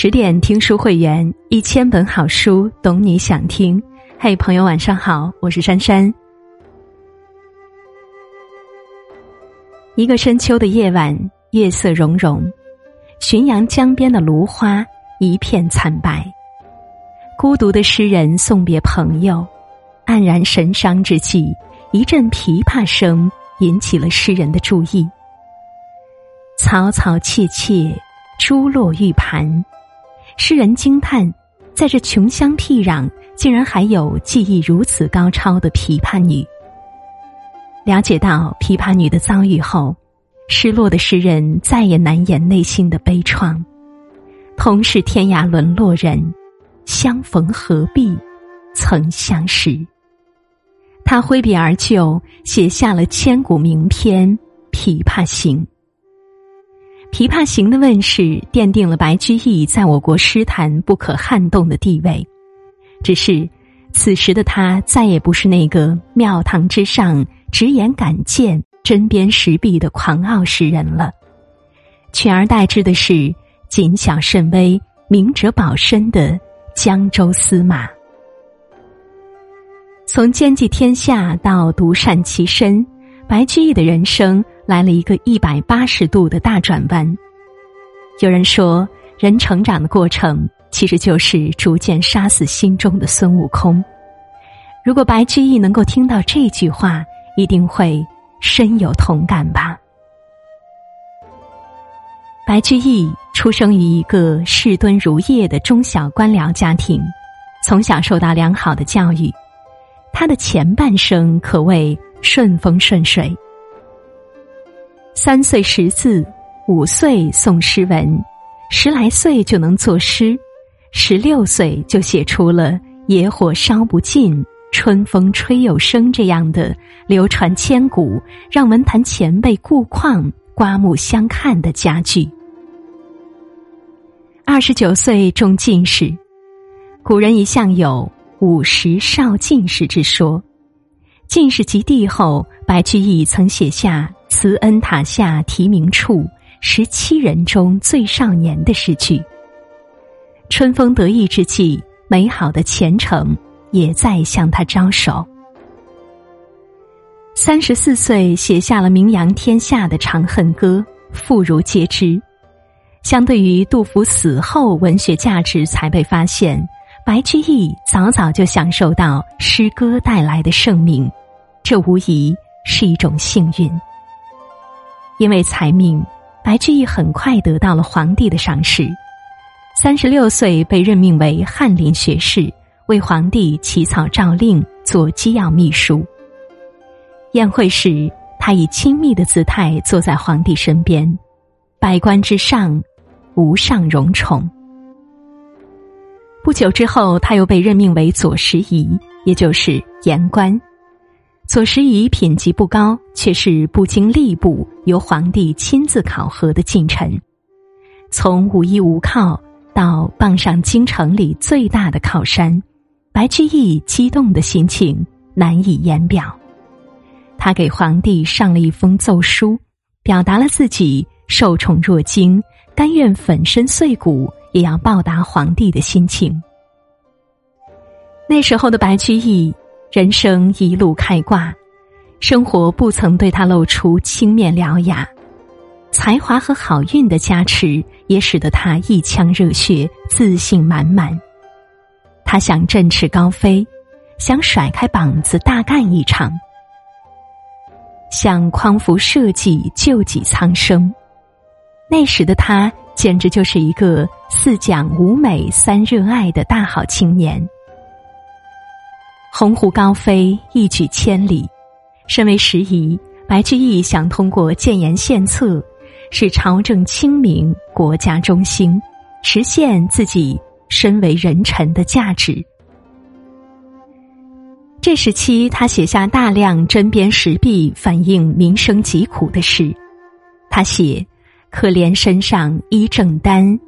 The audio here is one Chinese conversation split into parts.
十点听书会员，一千本好书，懂你想听。嘿，朋友，晚上好，我是珊珊。一个深秋的夜晚，月色融融，浔阳江边的芦花一片惨白。孤独的诗人送别朋友，黯然神伤之际，一阵琵琶声引起了诗人的注意。嘈嘈切切，珠落玉盘。诗人惊叹，在这穷乡僻壤，竟然还有技艺如此高超的琵琶女。了解到琵琶女的遭遇后，失落的诗人再也难掩内心的悲怆。同是天涯沦落人，相逢何必曾相识。他挥笔而就，写下了千古名篇《琵琶行》。《琵琶行》的问世，奠定了白居易在我国诗坛不可撼动的地位。只是，此时的他再也不是那个庙堂之上直言敢谏、针砭时弊的狂傲诗人了，取而代之的是谨小慎微、明哲保身的江州司马。从兼济天下到独善其身，白居易的人生。来了一个一百八十度的大转弯。有人说，人成长的过程其实就是逐渐杀死心中的孙悟空。如果白居易能够听到这句话，一定会深有同感吧。白居易出生于一个士敦如业的中小官僚家庭，从小受到良好的教育，他的前半生可谓顺风顺水。三岁识字，五岁诵诗文，十来岁就能作诗，十六岁就写出了“野火烧不尽，春风吹又生”这样的流传千古、让文坛前辈顾况刮目相看的佳句。二十九岁中进士，古人一向有“五十少进士”之说。进士及第后，白居易曾写下。慈恩塔下提名处，十七人中最少年的诗句。春风得意之际，美好的前程也在向他招手。三十四岁写下了名扬天下的《长恨歌》，妇孺皆知。相对于杜甫死后文学价值才被发现，白居易早早就享受到诗歌带来的盛名，这无疑是一种幸运。因为才名，白居易很快得到了皇帝的赏识。三十六岁被任命为翰林学士，为皇帝起草诏令，做机要秘书。宴会时，他以亲密的姿态坐在皇帝身边，百官之上，无上荣宠。不久之后，他又被任命为左拾遗，也就是言官。左拾遗品级不高，却是不经吏部、由皇帝亲自考核的近臣。从无依无靠到傍上京城里最大的靠山，白居易激动的心情难以言表。他给皇帝上了一封奏书，表达了自己受宠若惊，甘愿粉身碎骨也要报答皇帝的心情。那时候的白居易。人生一路开挂，生活不曾对他露出青面獠牙，才华和好运的加持也使得他一腔热血、自信满满。他想振翅高飞，想甩开膀子大干一场，想匡扶社稷、救济苍生。那时的他简直就是一个四讲五美三热爱的大好青年。鸿鹄高飞，一举千里。身为时宜，白居易想通过建言献策，使朝政清明，国家中兴，实现自己身为人臣的价值。这时期，他写下大量针砭时弊、反映民生疾苦的诗。他写：“可怜身上衣正单，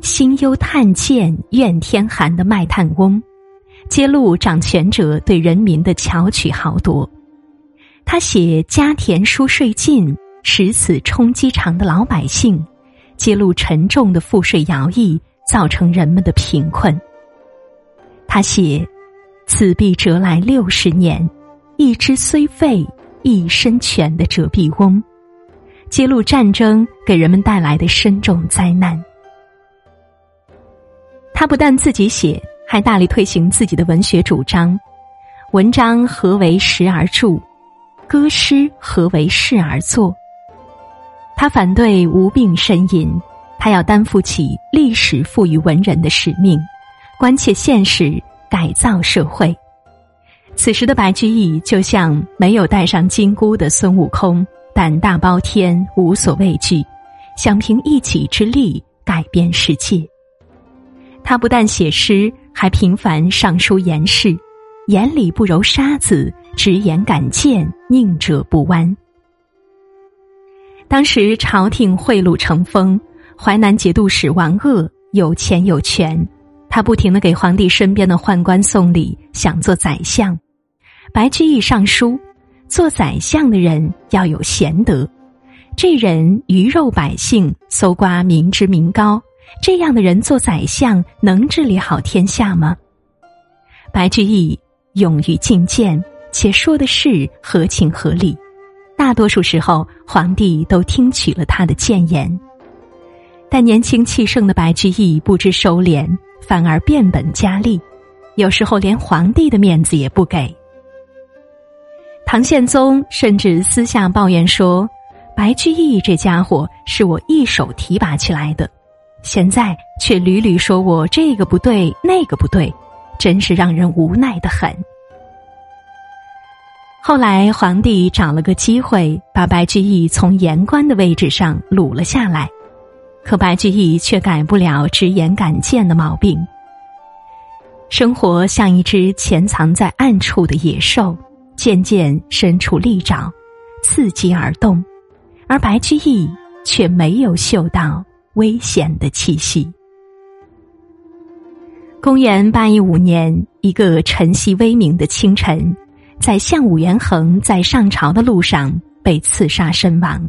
心忧炭贱怨天寒”的卖炭翁。揭露掌权者对人民的巧取豪夺，他写家田书税尽，使此充饥肠的老百姓，揭露沉重的赋税徭役造成人们的贫困。他写：“此必折来六十年，一只虽废，一身全的折臂翁。”揭露战争给人们带来的深重灾难。他不但自己写，还大力推行自己的文学主张。文章何为时而著？歌诗何为事而作？他反对无病呻吟，他要担负起历史赋予文人的使命，关切现实，改造社会。此时的白居易就像没有戴上金箍的孙悟空。胆大包天，无所畏惧，想凭一己之力改变世界。他不但写诗，还频繁上书言事，眼里不揉沙子，直言敢谏，宁折不弯。当时朝廷贿赂成风，淮南节度使王鄂有钱有权，他不停的给皇帝身边的宦官送礼，想做宰相。白居易上书。做宰相的人要有贤德，这人鱼肉百姓，搜刮民脂民膏，这样的人做宰相能治理好天下吗？白居易勇于进谏，且说的是合情合理，大多数时候皇帝都听取了他的谏言。但年轻气盛的白居易不知收敛，反而变本加厉，有时候连皇帝的面子也不给。唐宪宗甚至私下抱怨说：“白居易这家伙是我一手提拔起来的，现在却屡屡说我这个不对那个不对，真是让人无奈的很。”后来皇帝找了个机会，把白居易从言官的位置上掳了下来，可白居易却改不了直言敢谏的毛病。生活像一只潜藏在暗处的野兽。渐渐伸出利爪，伺机而动，而白居易却没有嗅到危险的气息。公元八一五年，一个晨曦微明的清晨，宰相武元衡在上朝的路上被刺杀身亡。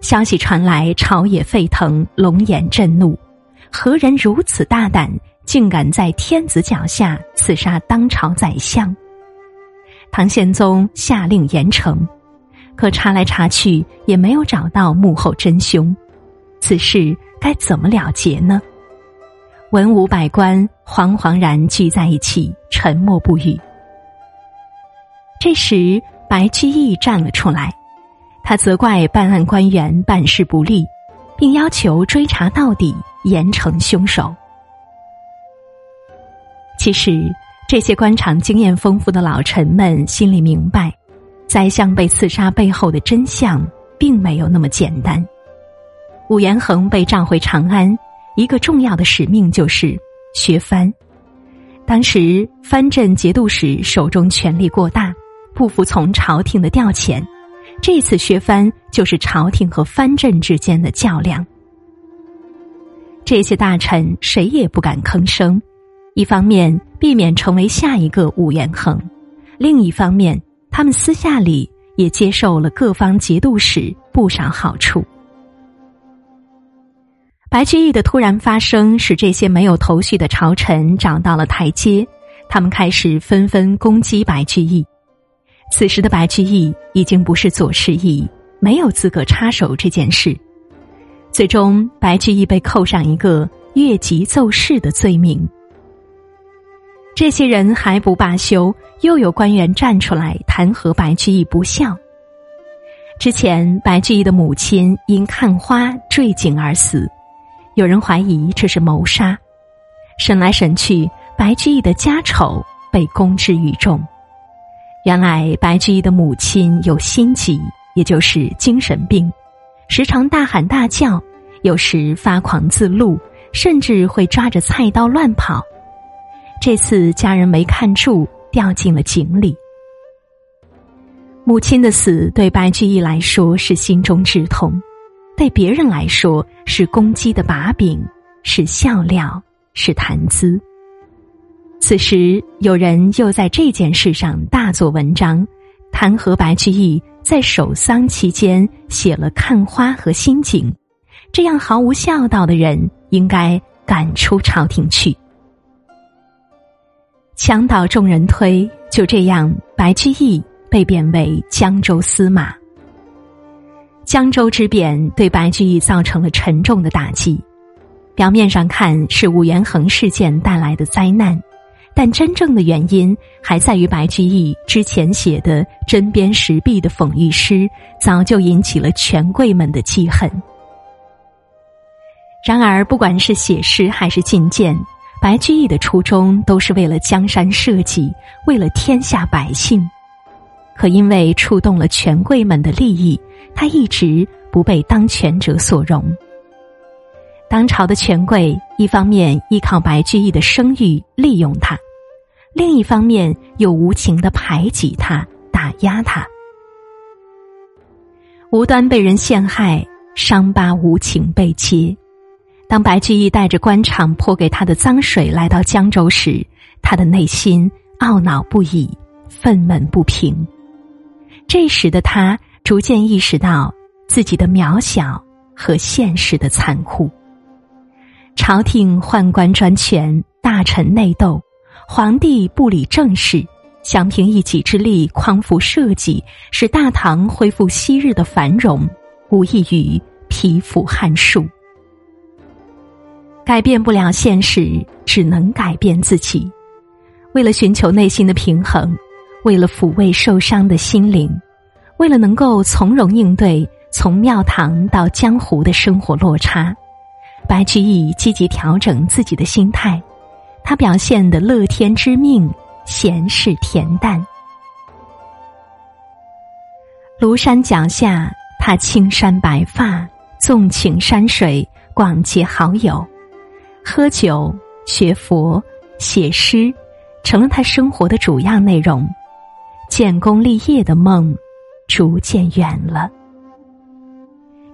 消息传来，朝野沸腾，龙颜震怒。何人如此大胆，竟敢在天子脚下刺杀当朝宰相？唐宪宗下令严惩，可查来查去也没有找到幕后真凶，此事该怎么了结呢？文武百官惶惶然聚在一起，沉默不语。这时，白居易站了出来，他责怪办案官员办事不力，并要求追查到底，严惩凶手。其实。这些官场经验丰富的老臣们心里明白，宰相被刺杀背后的真相并没有那么简单。武元衡被召回长安，一个重要的使命就是削藩。当时藩镇节度使手中权力过大，不服从朝廷的调遣，这次削藩就是朝廷和藩镇之间的较量。这些大臣谁也不敢吭声。一方面避免成为下一个武元衡，另一方面，他们私下里也接受了各方节度使不少好处。白居易的突然发生，使这些没有头绪的朝臣找到了台阶，他们开始纷纷攻击白居易。此时的白居易已经不是左拾遗，没有资格插手这件事。最终，白居易被扣上一个越级奏事的罪名。这些人还不罢休，又有官员站出来弹劾白居易不孝。之前，白居易的母亲因看花坠井而死，有人怀疑这是谋杀。审来审去，白居易的家丑被公之于众。原来，白居易的母亲有心疾，也就是精神病，时常大喊大叫，有时发狂自怒，甚至会抓着菜刀乱跑。这次家人没看住，掉进了井里。母亲的死对白居易来说是心中之痛，对别人来说是攻击的把柄，是笑料，是谈资。此时有人又在这件事上大做文章，弹劾白居易在守丧期间写了看花和心景，这样毫无孝道的人应该赶出朝廷去。墙倒众人推，就这样，白居易被贬为江州司马。江州之变对白居易造成了沉重的打击。表面上看是武元衡事件带来的灾难，但真正的原因还在于白居易之前写的针砭时弊的讽喻诗，早就引起了权贵们的记恨。然而，不管是写诗还是进谏，白居易的初衷都是为了江山社稷，为了天下百姓。可因为触动了权贵们的利益，他一直不被当权者所容。当朝的权贵一方面依靠白居易的声誉利用他，另一方面又无情的排挤他、打压他，无端被人陷害，伤疤无情被揭。当白居易带着官场泼给他的脏水来到江州时，他的内心懊恼不已，愤懑不平。这时的他逐渐意识到自己的渺小和现实的残酷。朝廷宦官专权，大臣内斗，皇帝不理政事，想凭一己之力匡扶社稷，使大唐恢复昔日的繁荣，无异于匹夫撼树。改变不了现实，只能改变自己。为了寻求内心的平衡，为了抚慰受伤的心灵，为了能够从容应对从庙堂到江湖的生活落差。白居易积极调整自己的心态，他表现的乐天知命，闲适恬淡。庐山脚下，他青山白发，纵情山水，广结好友，喝酒、学佛、写诗，成了他生活的主要内容。建功立业的梦，逐渐远了。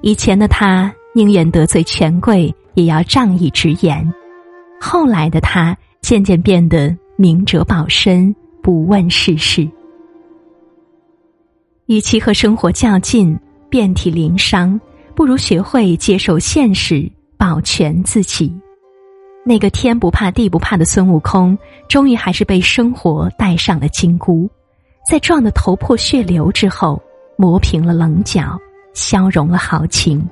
以前的他宁愿得罪权贵。也要仗义直言。后来的他渐渐变得明哲保身，不问世事。与其和生活较劲，遍体鳞伤，不如学会接受现实，保全自己。那个天不怕地不怕的孙悟空，终于还是被生活戴上了金箍，在撞得头破血流之后，磨平了棱角，消融了豪情，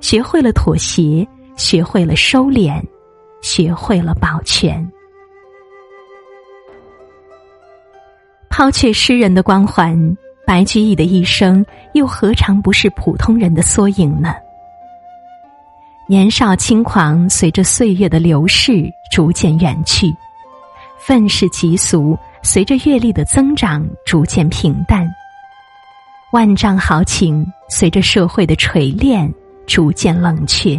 学会了妥协。学会了收敛，学会了保全。抛却诗人的光环，白居易的一生又何尝不是普通人的缩影呢？年少轻狂，随着岁月的流逝逐渐远去；愤世嫉俗，随着阅历的增长逐渐平淡；万丈豪情，随着社会的锤炼逐渐冷却。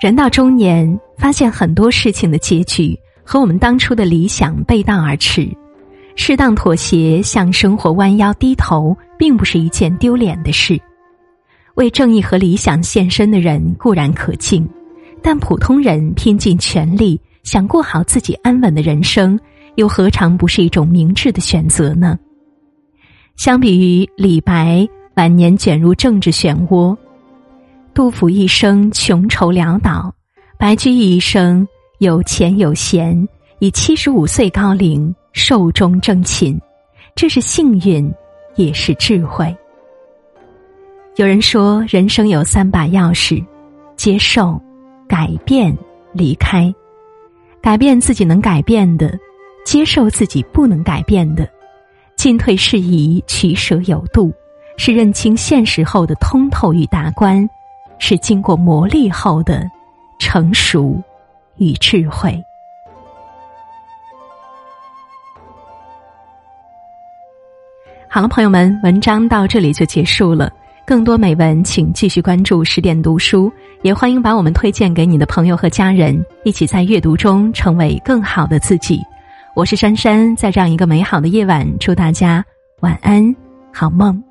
人到中年，发现很多事情的结局和我们当初的理想背道而驰。适当妥协，向生活弯腰低头，并不是一件丢脸的事。为正义和理想献身的人固然可敬，但普通人拼尽全力想过好自己安稳的人生，又何尝不是一种明智的选择呢？相比于李白晚年卷入政治漩涡。杜甫一生穷愁潦倒，白居易一生有钱有闲，以七十五岁高龄寿终正寝，这是幸运，也是智慧。有人说，人生有三把钥匙：接受、改变、离开。改变自己能改变的，接受自己不能改变的，进退适宜，取舍有度，是认清现实后的通透与达观。是经过磨砺后的成熟与智慧。好了，朋友们，文章到这里就结束了。更多美文，请继续关注十点读书，也欢迎把我们推荐给你的朋友和家人，一起在阅读中成为更好的自己。我是珊珊，在这样一个美好的夜晚，祝大家晚安，好梦。